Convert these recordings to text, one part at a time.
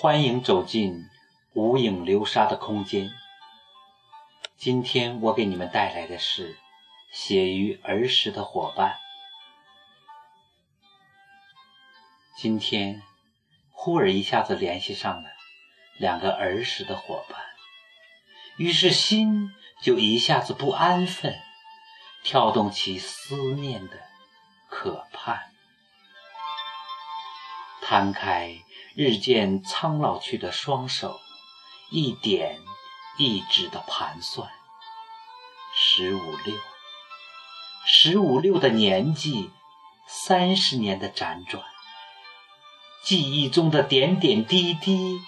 欢迎走进无影流沙的空间。今天我给你们带来的是写于儿时的伙伴。今天忽而一下子联系上了两个儿时的伙伴，于是心就一下子不安分，跳动起思念的渴盼。摊开日渐苍老去的双手，一点一指的盘算。十五六，十五六的年纪，三十年的辗转，记忆中的点点滴滴，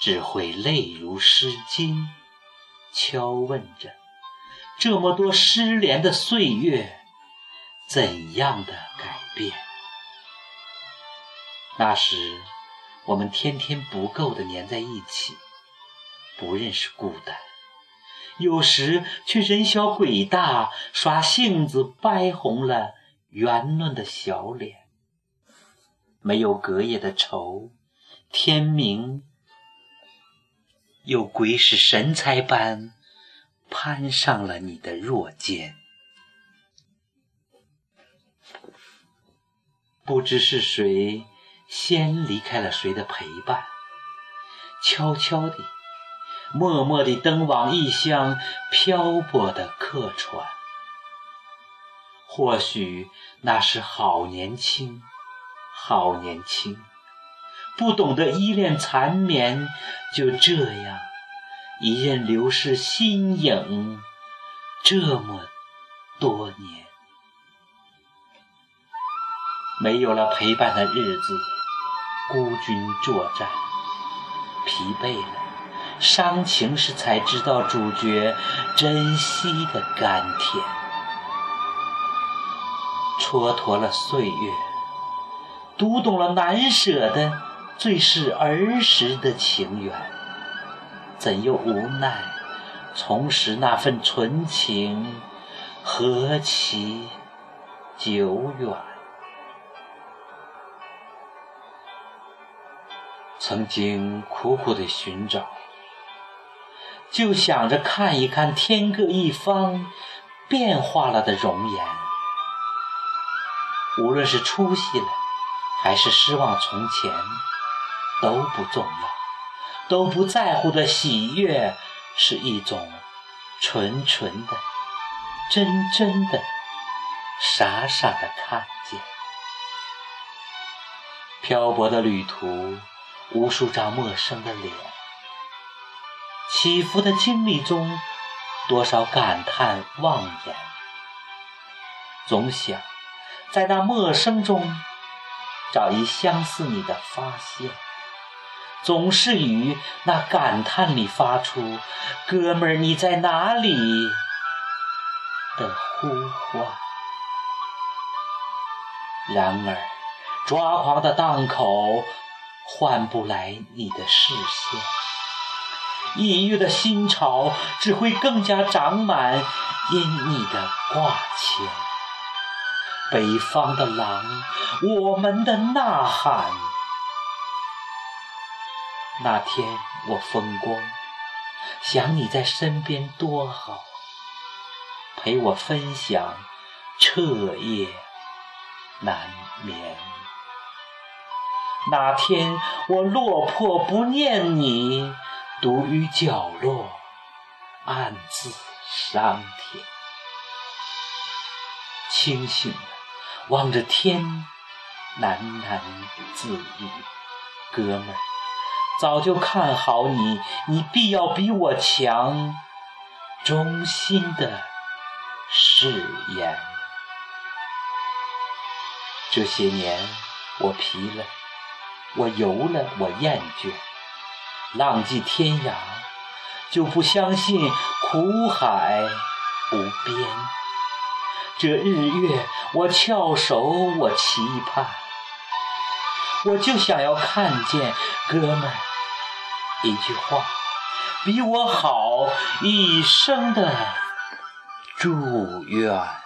只会泪如诗经，敲问着：这么多失联的岁月，怎样的改变？那时，我们天天不够的粘在一起，不认识孤单，有时却人小鬼大，耍性子掰红了圆润的小脸。没有隔夜的愁，天明又鬼使神差般攀上了你的弱肩。不知是谁。先离开了谁的陪伴，悄悄地、默默地登往异乡漂泊的客船。或许那是好年轻，好年轻，不懂得依恋缠绵，就这样一任流逝心影，这么多年，没有了陪伴的日子。孤军作战，疲惫了，伤情时才知道主角珍惜的甘甜。蹉跎了岁月，读懂了难舍的最是儿时的情缘，怎又无奈重拾那份纯情，何其久远。曾经苦苦的寻找，就想着看一看天各一方变化了的容颜。无论是出息了，还是失望从前，都不重要，都不在乎的喜悦，是一种纯纯的、真真的、傻傻的看见。漂泊的旅途。无数张陌生的脸，起伏的经历中，多少感叹望言。总想在那陌生中找一相似你的发现，总是与那感叹里发出“哥们儿你在哪里”的呼唤。然而，抓狂的档口。换不来你的视线，抑郁的心潮只会更加长满因你的挂牵。北方的狼，我们的呐喊。那天我风光，想你在身边多好，陪我分享彻夜难眠。哪天我落魄不念你，独于角落，暗自伤天。清醒了，望着天，喃喃自语：哥们儿，早就看好你，你必要比我强。衷心的誓言。这些年我疲了。我游了，我厌倦，浪迹天涯，就不相信苦海无边。这日月，我翘首，我期盼，我就想要看见哥们一句话，比我好一生的祝愿。